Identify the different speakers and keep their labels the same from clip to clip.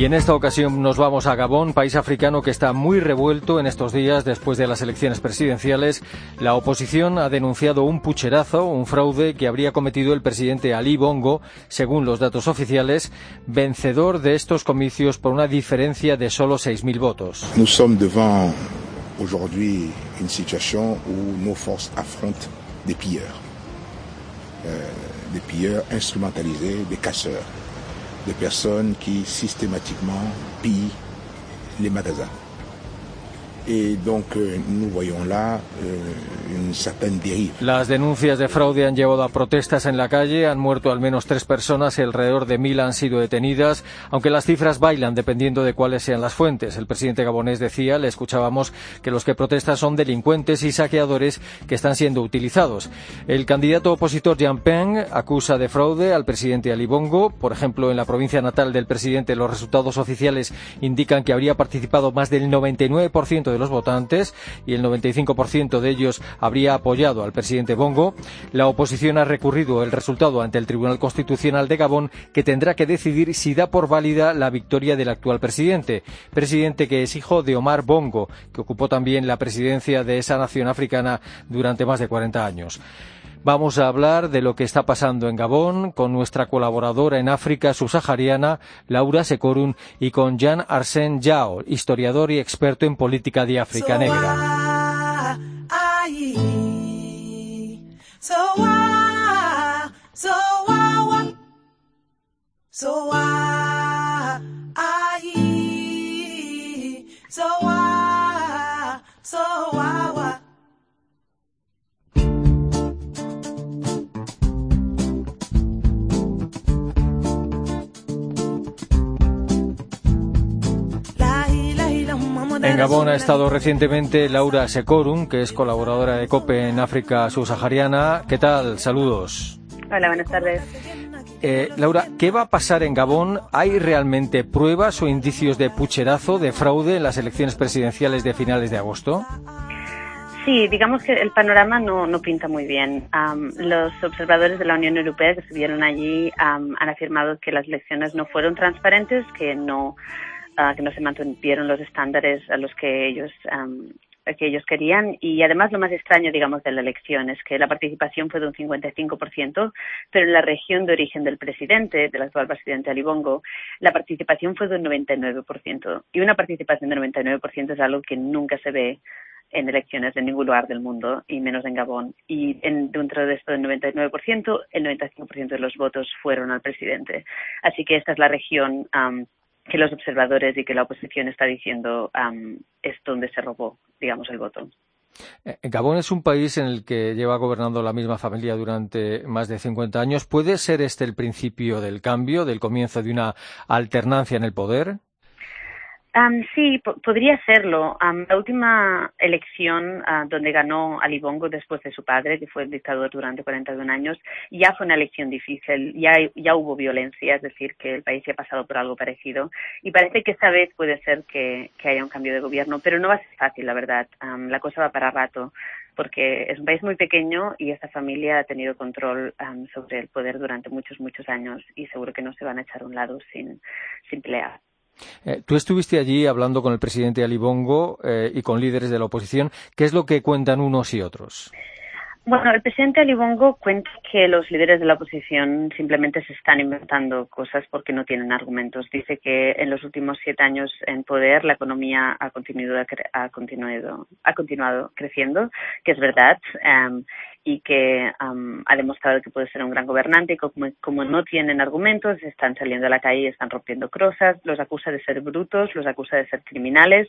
Speaker 1: Y en esta ocasión nos vamos a Gabón, país africano que está muy revuelto en estos días después de las elecciones presidenciales. La oposición ha denunciado un pucherazo, un fraude que habría cometido el presidente Ali Bongo, según los datos oficiales, vencedor de estos comicios por una diferencia de solo 6.000 votos.
Speaker 2: Nous sommes devant aujourd'hui une situation où nos forces affrontent des pilleurs, euh, des pilleurs instrumentalisés, des casseurs. De personnes qui systématiquement pillent les magasins. Et donc euh, nous voyons là euh, une certaine dérive.
Speaker 1: Las denuncias de fraude han llevado a protestas en la calle, han muerto al menos tres personas y alrededor de mil han sido detenidas, aunque las cifras bailan dependiendo de cuáles sean las fuentes. El presidente gabonés decía, le escuchábamos, que los que protestan son delincuentes y saqueadores que están siendo utilizados. El candidato opositor Jean Peng acusa de fraude al presidente Ali Bongo. Por ejemplo, en la provincia natal del presidente los resultados oficiales indican que habría participado más del 99% de los votantes y el 95% de ellos habría apoyado al presidente Bongo. La oposición ha recurrido el resultado ante el Tribunal Constitucional de Gabón, que tendrá que decidir si da por válida la victoria del actual presidente, presidente que es hijo de Omar Bongo, que ocupó también la presidencia de esa nación africana durante más de 40 años. Vamos a hablar de lo que está pasando en Gabón con nuestra colaboradora en África subsahariana, Laura Secorun, y con Jean Arsène Yao, historiador y experto en política de África Negra. En Gabón ha estado recientemente Laura Secorum, que es colaboradora de COPE en África subsahariana. ¿Qué tal? Saludos.
Speaker 3: Hola, buenas tardes.
Speaker 1: Eh, Laura, ¿qué va a pasar en Gabón? ¿Hay realmente pruebas o indicios de pucherazo, de fraude en las elecciones presidenciales de finales de agosto?
Speaker 3: Sí, digamos que el panorama no, no pinta muy bien. Um, los observadores de la Unión Europea que estuvieron allí um, han afirmado que las elecciones no fueron transparentes, que no uh, que no se mantuvieron los estándares a los que ellos um, que ellos querían y además lo más extraño digamos de la elección es que la participación fue de un 55% pero en la región de origen del presidente del actual presidente Ali Bongo la participación fue de un 99% y una participación del 99% es algo que nunca se ve en elecciones en ningún lugar del mundo y menos en Gabón. Y en, dentro de esto del 99%, el 95% de los votos fueron al presidente. Así que esta es la región um, que los observadores y que la oposición está diciendo es donde se robó, digamos, el voto.
Speaker 1: Gabón es un país en el que lleva gobernando la misma familia durante más de 50 años. ¿Puede ser este el principio del cambio, del comienzo de una alternancia en el poder?
Speaker 3: Um, sí, podría serlo. Um, la última elección uh, donde ganó Ali Bongo después de su padre, que fue el dictador durante 41 años, ya fue una elección difícil, ya, ya hubo violencia, es decir, que el país ya ha pasado por algo parecido. Y parece que esta vez puede ser que, que haya un cambio de gobierno, pero no va a ser fácil, la verdad. Um, la cosa va para rato, porque es un país muy pequeño y esta familia ha tenido control sobre el poder durante muchos, muchos años y seguro que no se van a echar a un lado sin, sin pelear.
Speaker 1: Eh, tú estuviste allí hablando con el presidente Ali Bongo eh, y con líderes de la oposición. ¿Qué es lo que cuentan unos y otros?
Speaker 3: Bueno, el presidente Ali Bongo cuenta que los líderes de la oposición simplemente se están inventando cosas porque no tienen argumentos. Dice que en los últimos siete años en poder la economía ha continuado, ha continuado, ha continuado creciendo, que es verdad. Um, y que um, ha demostrado que puede ser un gran gobernante y como, no tienen argumentos están saliendo a la calle y están rompiendo crozas, los acusa de ser brutos, los acusa de ser criminales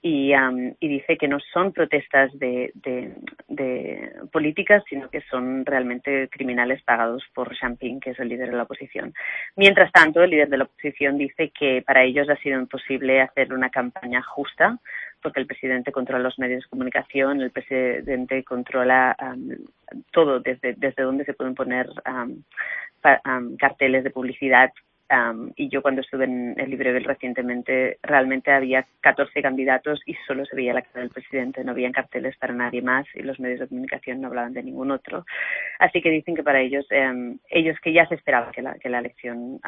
Speaker 3: y, um, y dice que no son protestas de, de, de, políticas sino que son realmente criminales pagados por Champing, que es el líder de la oposición. Mientras tanto, el líder de la oposición dice que para ellos ha sido imposible hacer una campaña justa porque el presidente controla los medios de comunicación, el presidente controla um, todo, desde, desde donde se pueden poner um, carteles de publicidad y yo cuando estuve en el Libreville recientemente, realmente había 14 candidatos y solo se veía la cara del presidente, no habían carteles para nadie más y los medios de comunicación no hablaban de ningún otro. Así que dicen que para ellos, em, ellos que ya se esperaba que la, que la elección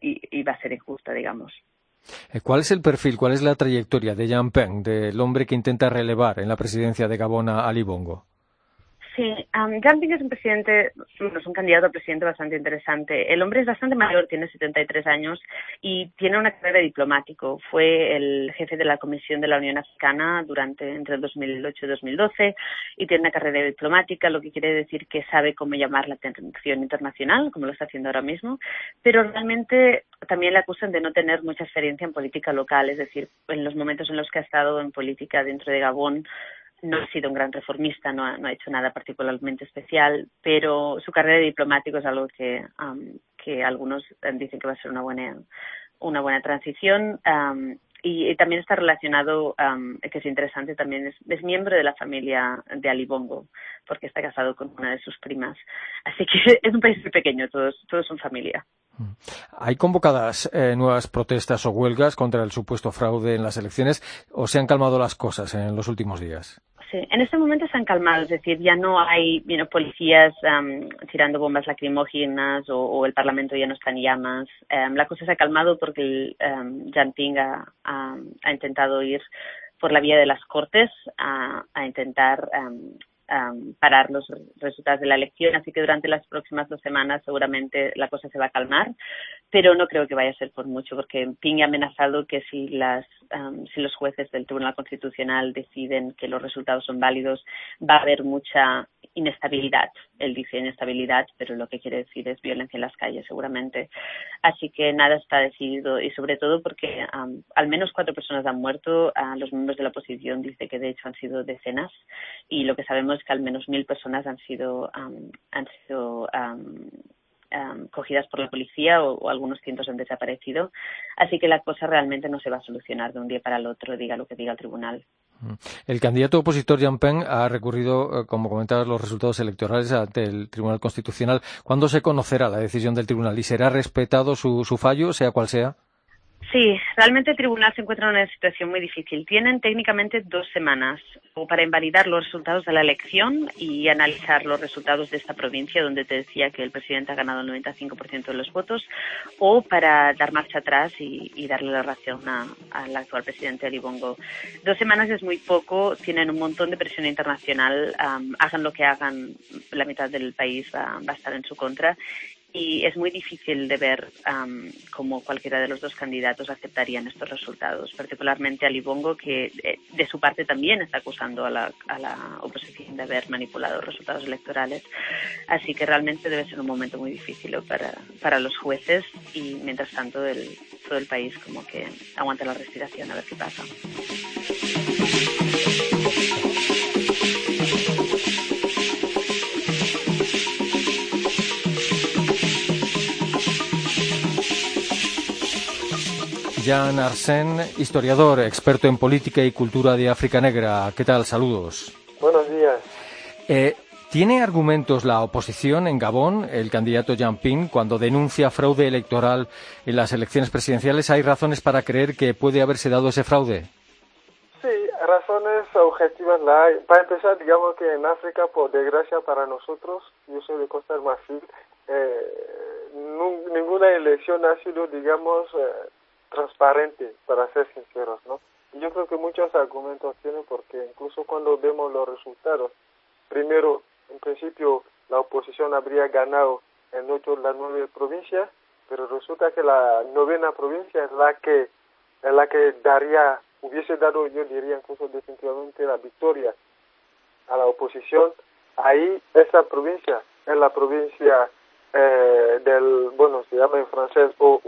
Speaker 3: iba a ser injusta, digamos.
Speaker 1: Eh, ¿Cuál es el perfil, cuál es la trayectoria de Jean Peng, del hombre que intenta relevar en la presidencia de Gabón a Ali Bongo?
Speaker 3: Sí, um, es un presidente, es un candidato a presidente bastante interesante. El hombre es bastante mayor, tiene 73 años y tiene una carrera diplomático. Fue el jefe de la Comisión de la Unión Africana durante entre el 2008 y 2012 y tiene una carrera diplomática, lo que quiere decir que sabe cómo llamar la atención internacional, como lo está haciendo ahora mismo, pero realmente también le acusan de no tener mucha experiencia en política local, es decir, en los momentos en los que ha estado en política dentro de Gabón no ha sido un gran reformista, no ha, hecho nada particularmente especial, pero su carrera de diplomático es algo que, que algunos dicen que va a ser una buena, una buena transición. Y, también está relacionado, que es interesante, también es, miembro de la familia de Ali Bongo, porque está casado con una de sus primas. Así que es un país muy pequeño, todos, todos son familia.
Speaker 1: Mm. ¿Hay convocadas eh, nuevas protestas o huelgas contra el supuesto fraude en las elecciones o se han calmado las cosas en los últimos días?
Speaker 3: Sí, en este momento se han calmado, es decir, ya no hay policías tirando bombas lacrimógenas o, el Parlamento ya no está en llamas. la cosa se ha calmado porque el um, ha, intentado ir por la vía de las Cortes a, intentar parar los resultados de la elección, así que durante las próximas dos semanas seguramente la cosa se va a calmar, pero no creo que vaya a ser por mucho, porque Ping ha amenazado que si, las, si los jueces del Tribunal Constitucional deciden que los resultados son válidos, va a haber mucha inestabilidad. Él dice inestabilidad, pero lo que quiere decir es violencia en las calles, seguramente. Así que nada está decidido y sobre todo porque al menos cuatro personas han muerto. los miembros de la oposición dice que de hecho han sido decenas y lo que sabemos es que al menos mil personas han sido han sido cogidas por la policía o, algunos cientos han desaparecido. Así que la cosa realmente no se va a solucionar de un día para el otro, diga lo que diga el tribunal.
Speaker 1: Mm. El candidato opositor Jean Peng ha recurrido, eh, como comentabas, los resultados electorales ante el Tribunal Constitucional. ¿Cuándo se conocerá la decisión del tribunal y será respetado su fallo, sea cual sea?
Speaker 3: Sí, realmente el tribunal se encuentra en una situación muy difícil. Tienen técnicamente dos semanas para invalidar los resultados de la elección y analizar los resultados de esta provincia, donde te decía que el presidente ha ganado el 95% de los votos, o para dar marcha atrás y, darle la razón al actual presidente Ali Bongo. Dos semanas es muy poco, tienen un montón de presión internacional, hagan lo que hagan, la mitad del país va a estar en su contra y es muy difícil de ver cómo cualquiera de los dos candidatos aceptarían estos resultados, particularmente Ali Bongo, que eh, de, su parte también está acusando a la, a oposición de haber manipulado resultados electorales. Así que realmente debe ser un momento muy difícil para, para los jueces y mientras tanto todo el país como que aguanta la respiración a ver qué pasa.
Speaker 1: Jan Arsen, historiador, experto en política y cultura de África Negra. ¿Qué tal? Saludos.
Speaker 4: Buenos días.
Speaker 1: Eh, ¿Tiene argumentos la oposición en Gabón, el candidato Jean Ping, cuando denuncia fraude electoral en las elecciones presidenciales? ¿Hay razones para creer que puede haberse dado ese fraude?
Speaker 4: Sí, razones objetivas la hay. Para empezar, digamos que en África, por desgracia para nosotros, yo soy de Costa del Marfil, eh, ninguna elección ha sido, digamos, eh, transparente, para ser sinceros, ¿no? Y yo creo que muchos argumentos tienen porque incluso cuando vemos los resultados, primero, en principio, la oposición habría ganado en ocho de las nueve provincias, pero resulta que la novena provincia es la que es la que daría, hubiese dado, yo diría incluso definitivamente la victoria a la oposición. Ahí, esa provincia es la provincia eh, del, bueno, se llama en francés o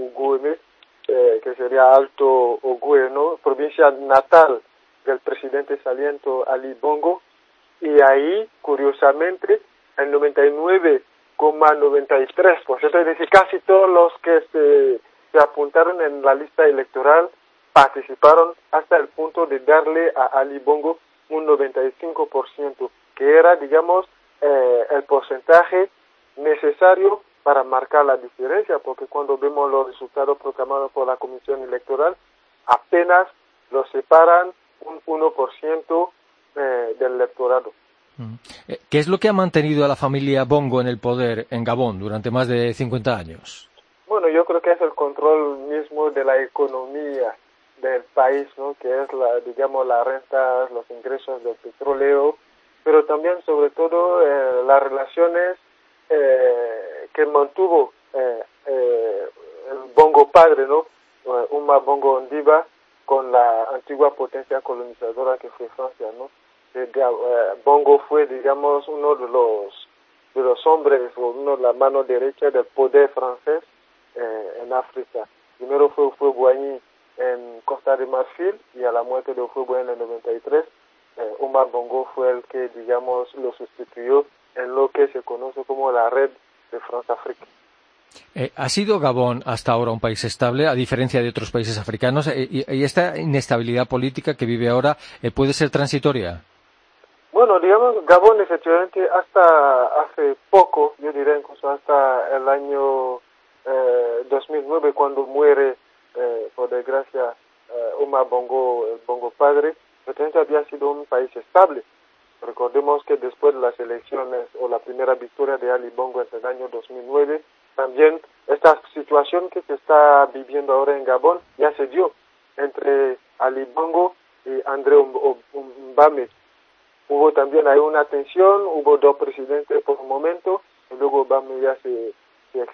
Speaker 4: eh, que sería Alto Ogue, provincia natal del presidente saliento Ali Bongo, y ahí, curiosamente, el 99,93%, es decir, casi todos los que se, se apuntaron en la lista electoral participaron hasta el punto de darle a Ali Bongo un 95%, que era, digamos, eh, el porcentaje necesario para marcar la diferencia, porque cuando vemos los resultados proclamados por la Comisión Electoral, apenas los separan un 1% eh, del electorado.
Speaker 1: Mm. Eh, ¿Qué es lo que ha mantenido a la familia Bongo en el poder en Gabón durante más de 50 años?
Speaker 4: Bueno, yo creo que es el control mismo de la economía del país, ¿no? que es, la, digamos, la renta, los ingresos del petróleo, pero también, sobre todo, eh, las relaciones eh, que mantuvo eh, eh, el Bongo padre, ¿no? Uma Bongo Ondiva con la antigua potencia colonizadora que fue Francia, ¿no? Bongo fue, digamos, uno de los de los hombres, uno de la mano derecha del poder francés en África. Primero fue Fueguañi en Costa de Marfil y a la muerte de Fueguañi en el 93, eh, Omar Bongo fue el que, digamos, lo sustituyó en lo que se conoce como la red de France-Afrique.
Speaker 1: Eh, ¿Ha sido Gabón hasta ahora un país estable, a diferencia de otros países africanos? Eh, y, esta inestabilidad política que vive ahora eh, puede ser transitoria?
Speaker 4: Bueno, digamos, Gabón efectivamente hasta hace poco, yo diría incluso hasta el año 2009, cuando muere, por desgracia, Omar Bongo, el Bongo padre, efectivamente había sido un país estable Recordemos que después de las elecciones o la primera victoria de Ali Bongo en el año 2009, también esta situación que se está viviendo ahora en Gabón ya se dio entre Ali Bongo y André Mbame. Hubo también ahí una tensión, hubo dos presidentes por un momento, y luego Mbame ya se, se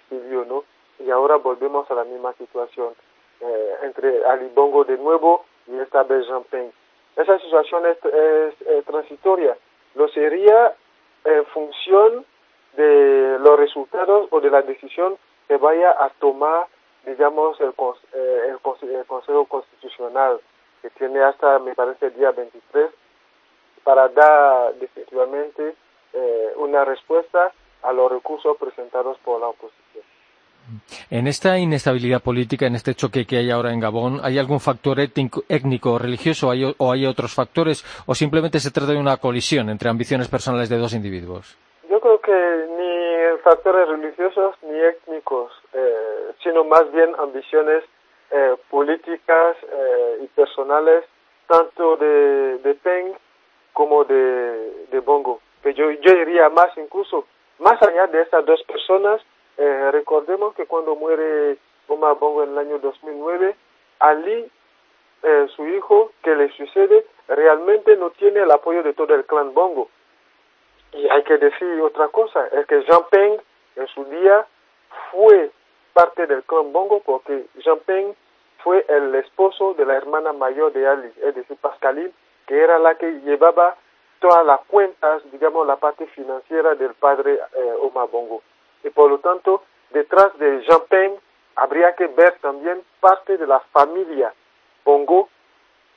Speaker 4: ¿no? Y ahora volvemos a la misma situación eh, entre Ali Bongo de nuevo y esta vez Jean. Esa situación es, transitoria. Lo sería en función de los resultados o de la decisión que vaya a tomar, digamos, el, eh, el, Consejo Constitucional, que tiene hasta, me parece, el día 23, para dar definitivamente eh, una respuesta a los recursos presentados por la oposición.
Speaker 1: En esta inestabilidad política, en este choque que hay ahora en Gabón, ¿hay algún factor étnico, o religioso o hay otros factores o simplemente se trata de una colisión entre ambiciones personales de dos individuos?
Speaker 4: Yo creo que ni factores religiosos ni étnicos, eh, sino más bien ambiciones eh, políticas eh, y personales, tanto de, de Peng como de, de Bongo. Que yo, yo diría más incluso, más allá de estas dos personas, eh, recordemos que cuando muere Omar Bongo en el año 2009, Ali, eh, su hijo, que le sucede, realmente no tiene el apoyo de todo el clan Bongo. Y hay que decir otra cosa, es que Jean Peng en su día fue parte del clan Bongo porque Jean Peng fue el esposo de la hermana mayor de Ali, es decir, Pascaline, que era la que llevaba todas las cuentas, digamos, la parte financiera del padre eh, Omar Bongo y por lo tanto detrás de Jean Peng habría que ver también parte de la familia Bongo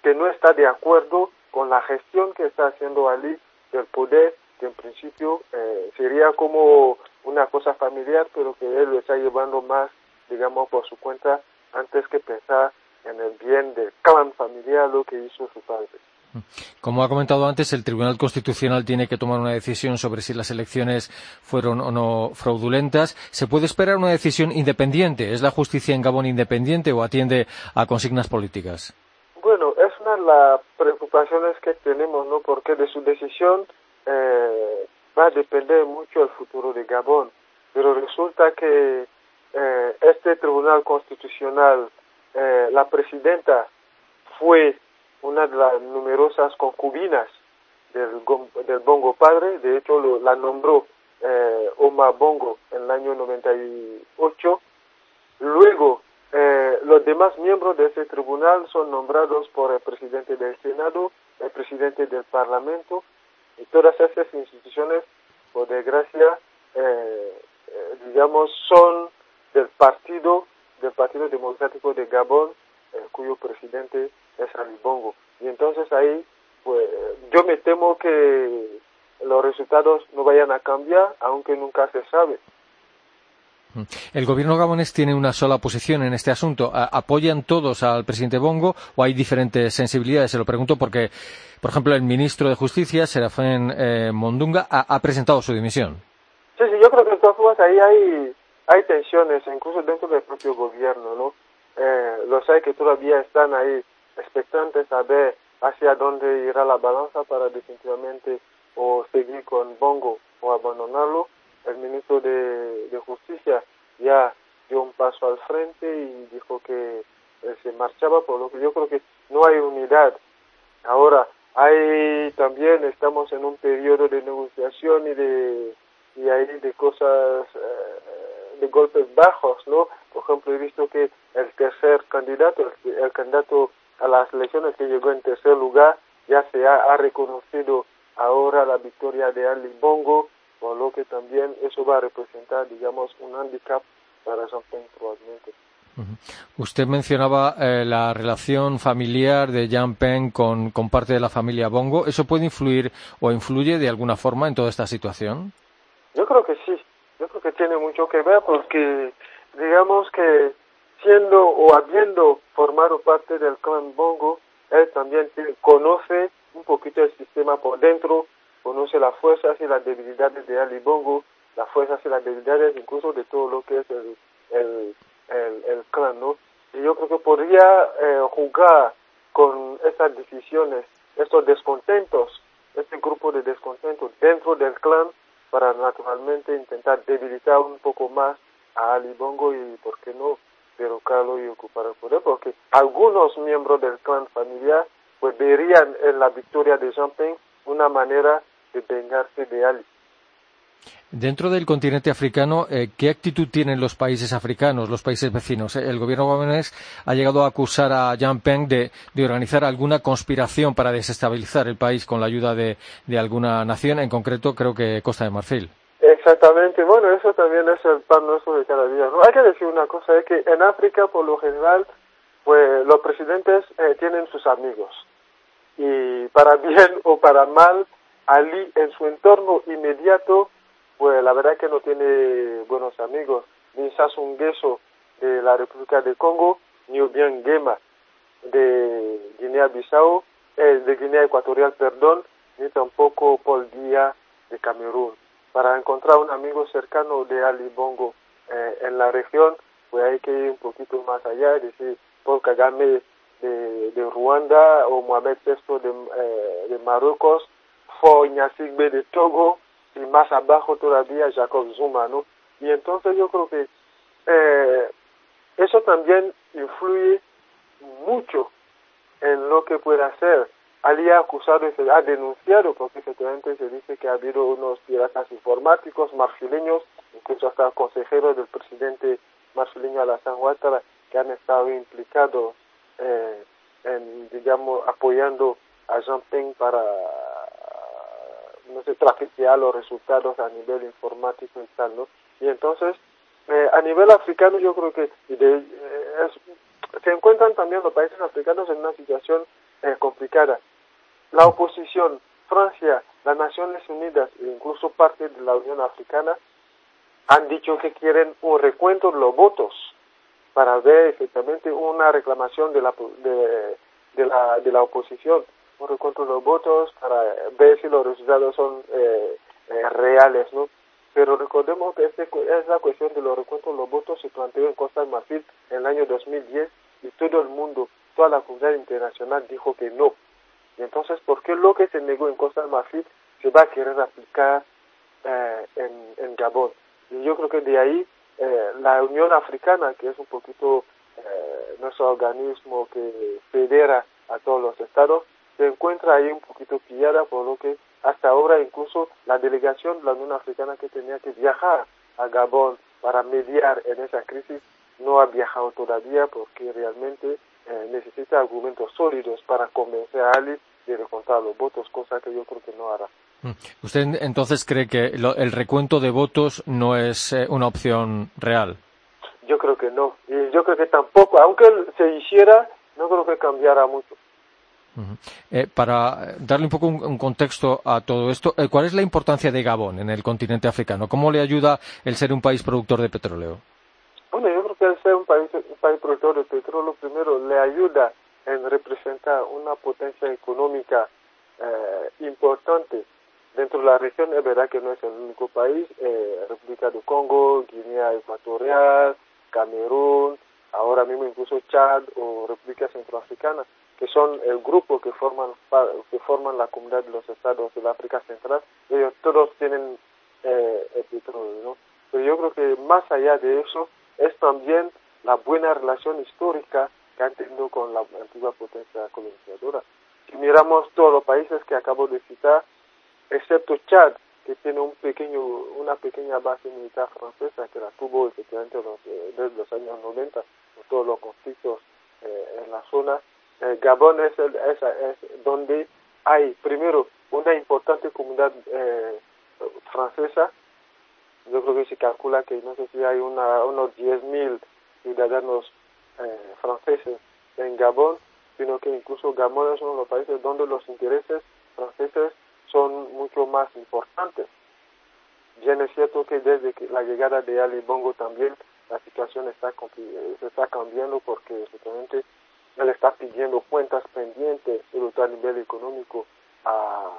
Speaker 4: que no está de acuerdo con la gestión que está haciendo Ali del poder, que en principio eh, sería como una cosa familiar, pero que él lo está llevando más, digamos, por su cuenta, antes que pensar en el bien del clan familiar, lo que hizo su padre.
Speaker 1: Como ha comentado antes, el Tribunal Constitucional tiene que tomar una decisión sobre si las elecciones fueron o no fraudulentas. ¿Se puede esperar una decisión independiente? ¿Es la justicia en Gabón independiente o atiende a consignas políticas?
Speaker 4: Bueno, es una de las preocupaciones que tenemos, ¿no? Porque de su decisión eh, va a depender mucho el futuro de Gabón. Pero resulta que eh, este Tribunal Constitucional, eh, la presidenta fue una de las numerosas concubinas del, del Bongo padre, de hecho lo, la nombró eh, Omar Bongo en el año 98. Luego, eh, los demás miembros de ese tribunal son nombrados por el presidente del Senado, el presidente del Parlamento, y todas esas instituciones, por desgracia, eh, eh digamos, son del partido, del Partido Democrático de Gabón, eh, cuyo presidente es Ali Bongo. Y entonces ahí, pues yo me temo que los resultados no vayan a cambiar, aunque nunca se sabe.
Speaker 1: ¿El gobierno gabonés tiene una sola posición en este asunto? ¿Apoyan todos al presidente Bongo o hay diferentes sensibilidades? Se lo pregunto porque, por ejemplo, el ministro de Justicia, Serafén eh, Mondunga, ha, presentado su dimisión.
Speaker 4: Sí, sí, yo creo que de todas formas ahí hay hay tensiones incluso dentro del propio gobierno, ¿no? Eh, los hay que todavía están ahí expectantes a ver hacia dónde irá la balanza para definitivamente o seguir con Bongo o abandonarlo. El ministro de, Justicia ya dio un paso al frente y dijo que se marchaba, por lo que yo creo que no hay unidad. Ahora, hay también, estamos en un periodo de negociación y de, y hay de cosas, eh, de golpes bajos, ¿no? Por ejemplo, he visto que el tercer candidato, el, candidato a las elecciones que llegó en tercer lugar, ya se ha, ha reconocido ahora la victoria de Ali Bongo, por lo que también eso va a representar, digamos, un handicap para Jean-Pierre probablemente.
Speaker 1: Usted mencionaba eh, la relación familiar de Jean Peng con, con, parte de la familia Bongo. ¿Eso puede influir o influye de alguna forma en toda esta situación?
Speaker 4: Yo creo que sí. Yo creo que tiene mucho que ver porque, digamos que siendo o habiendo formado parte del clan Bongo, él también conoce un poquito el sistema por dentro, conoce las fuerzas y las debilidades de Ali Bongo, las fuerzas y las debilidades incluso de todo lo que es el, el clan, ¿no? Y yo creo que podría eh, jugar con esas decisiones, estos descontentos, este grupo de descontentos dentro del clan para naturalmente intentar debilitar un poco más a Ali Bongo y, ¿por qué no?, derrocarlo y ocupar el poder, porque algunos miembros del clan familiar pues verían en la victoria de Ping una manera de vengarse de Ali.
Speaker 1: Dentro del continente africano, eh, ¿qué actitud tienen los países africanos, los países vecinos? Eh, el gobierno gabonés ha llegado a acusar a Jean Peng de, organizar alguna conspiración para desestabilizar el país con la ayuda de, alguna nación, en concreto creo que Costa de Marfil.
Speaker 4: Exactamente, bueno, eso también es el pan nuestro de cada día. ¿no? Hay que decir una cosa, es que en África, por lo general, pues los presidentes eh, tienen sus amigos. Y para bien o para mal, Ali en su entorno inmediato pues la verdad que no tiene buenos amigos, ni Sassou de la República de Congo, ni bien Gema de Guinea-Bissau, eh, de Guinea Ecuatorial, perdón, ni tampoco Paul Díaz de Camerún. Para encontrar un amigo cercano de Ali Bongo eh, en la región, pues hay que ir un poquito más allá, es decir, Paul Kagame de, Ruanda o Mohamed VI de, eh, de Marruecos, Fo Ignasigbe de Togo, y más abajo todavía Jacob Zuma, ¿no? Y entonces yo creo que eh, eso también influye mucho en lo que puede hacer. Ali ha acusado y se ha denunciado porque efectivamente se dice que ha habido unos piratas informáticos marfileños, incluso hasta consejeros del presidente marfileño Alassane Ouattara, que han estado implicados eh, en, digamos, apoyando a Jean Ping para no sé, trafiquear los resultados a nivel informático y tal, ¿no? Y entonces, eh, a nivel africano yo creo que eh, se encuentran también los países africanos en una situación eh, complicada. La oposición, Francia, las Naciones Unidas e incluso parte de la Unión Africana han dicho que quieren un recuento de los votos para ver efectivamente una reclamación de la, de, de la, de la oposición un recuento de los votos para ver si los resultados son eh, eh, reales, ¿no? Pero recordemos que este, es la cuestión de los recuentos de los votos se planteó en Costa de Marfil en el año 2010 y todo el mundo, toda la comunidad internacional dijo que no. Y entonces, ¿por qué lo que se negó en Costa de Marfil se va a querer aplicar eh, en, Gabón? Y yo creo que de ahí eh, la Unión Africana, que es un poquito eh, nuestro organismo que federa a todos los estados, se encuentra ahí un poquito pillada, por lo que hasta ahora incluso la delegación de la Unión Africana que tenía que viajar a Gabón para mediar en esa crisis no ha viajado todavía porque realmente eh, necesita argumentos sólidos para convencer a Ali de recontar los votos, cosa que yo creo que no hará.
Speaker 1: Mm. ¿Usted entonces cree que el recuento de votos no es eh, una opción real?
Speaker 4: Yo creo que no. Y yo creo que tampoco, aunque se hiciera, no creo que cambiara mucho.
Speaker 1: Eh, para darle un poco un, contexto a todo esto, eh, ¿cuál es la importancia de Gabón en el continente africano? ¿Cómo le ayuda el ser un país productor de petróleo?
Speaker 4: Bueno, yo creo que el ser un país, productor de petróleo primero le ayuda en representar una potencia económica eh, importante dentro de la región es verdad que no es el único país, eh, República de Congo, Guinea Ecuatorial, Camerún, ahora mismo incluso Chad o República Centroafricana, que son el grupo que forman que forman la comunidad de los estados del África Central, ellos todos tienen eh, el petróleo, ¿no? Pero yo creo que más allá de eso es también la buena relación histórica que han tenido con la antigua potencia colonizadora. Si miramos todos los países que acabo de citar, excepto Chad, que tiene un pequeño, una pequeña base militar francesa que la tuvo efectivamente los, eh, desde los años 90, con todos los conflictos eh, en la zona. Eh, Gabón es, el, es, es, donde hay, primero, una importante comunidad eh, francesa. Yo creo que se calcula que no sé si hay una, unos 10.000 ciudadanos eh, franceses en Gabón, sino que incluso Gabón es uno de los países donde los intereses franceses son mucho más importantes. Bien es cierto que desde que la llegada de Ali Bongo también la situación está se está cambiando porque efectivamente él está pidiendo cuentas pendientes, sobre todo a nivel económico, a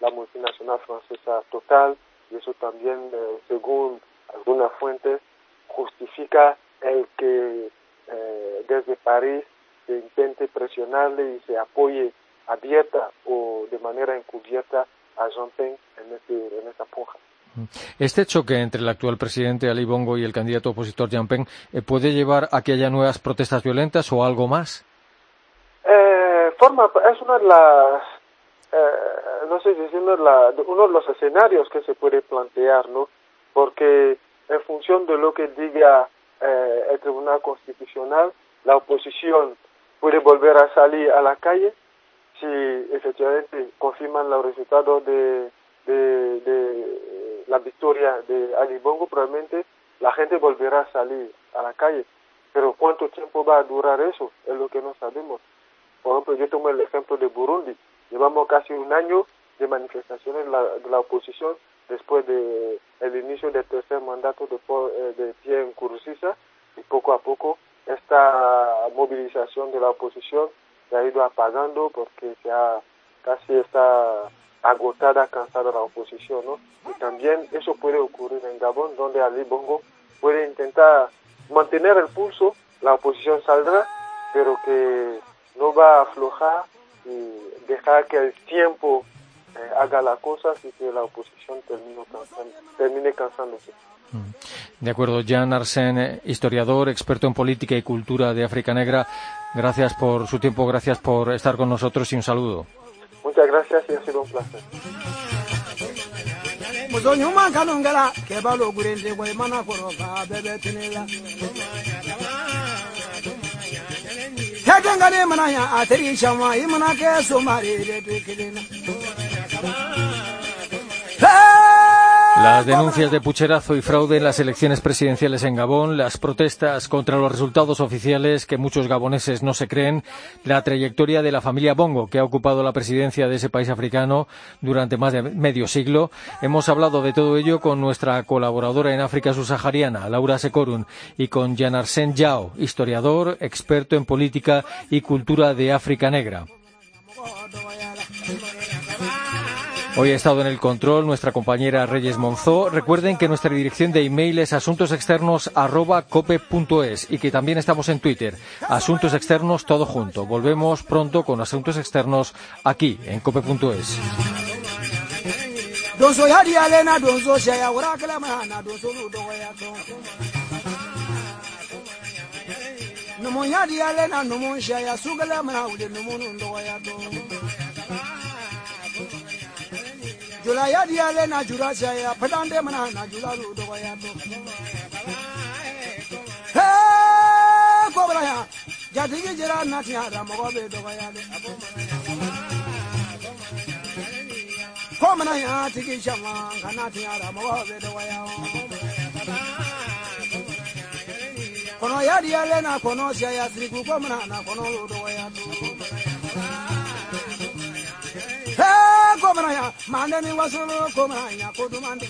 Speaker 4: la multinacional francesa Total y eso también, eh, según algunas fuentes, justifica el que eh, desde París se intente presionarle y se apoye abierta o de manera encubierta a Jean Ping en, este, en esta puja.
Speaker 1: Este choque entre el actual presidente Ali Bongo y el candidato opositor Jean Ping eh, puede llevar a que haya nuevas protestas violentas o algo más.
Speaker 4: Eh, forma es una de las eh, no sé diciendo la, uno de los escenarios que se puede plantear, ¿no? Porque en función de lo que diga eh, el Tribunal Constitucional, la oposición puede volver a salir a la calle si efectivamente confirman los resultados de, de, de la victoria de Ali Bongo, probablemente la gente volverá a salir a la calle. Pero cuánto tiempo va a durar eso es lo que no sabemos. Por ejemplo, yo tomo el ejemplo de Burundi. Llevamos casi un año de manifestaciones de la, de la oposición después de el inicio del tercer mandato de, eh, de Pierre Nkurunziza y poco a poco esta movilización de la oposición se ha ido apagando porque ya casi está agotada, cansada la oposición, ¿no? Y también eso puede ocurrir en Gabón, donde Ali Bongo puede intentar mantener el pulso, la oposición saldrá, pero que no va a aflojar y dejar que el tiempo eh, haga las cosas y que la oposición termine, cansando, termine cansándose.
Speaker 1: De acuerdo, Jan Arsen, historiador, experto en política y cultura de África Negra. Gracias por su tiempo, gracias por estar con nosotros y un saludo.
Speaker 4: Muchas gracias y ha sido un placer.
Speaker 1: Las denuncias de pucherazo y fraude en las elecciones presidenciales en Gabón, las protestas contra los resultados oficiales que muchos gaboneses no se creen, la trayectoria de la familia Bongo que ha ocupado la presidencia de ese país africano durante más de medio siglo. Hemos hablado de todo ello con nuestra colaboradora en África subsahariana, Laura Secorun, y con Jan Arsen Yao, historiador, experto en política y cultura de África Negra. Hoy ha estado en el control nuestra compañera Reyes Monzó. Recuerden que nuestra dirección de email es asuntosexternos.cope.es y que también estamos en Twitter. Asuntos Externos todo junto. Volvemos pronto con Asuntos Externos aquí en cope.es.
Speaker 5: jula ya di ale na jura saya pedande mana na jula lu do ya to he kobra ya jadi ki jira na ti ada mo be do ya le ko mana ya ti ki shama kana ti ada mo be do ya kono ya di ale na kono saya sri ku ko mana na kono lu do ya to Come on, yeah. Komaya, Mandani was a Komaya, Koduman, the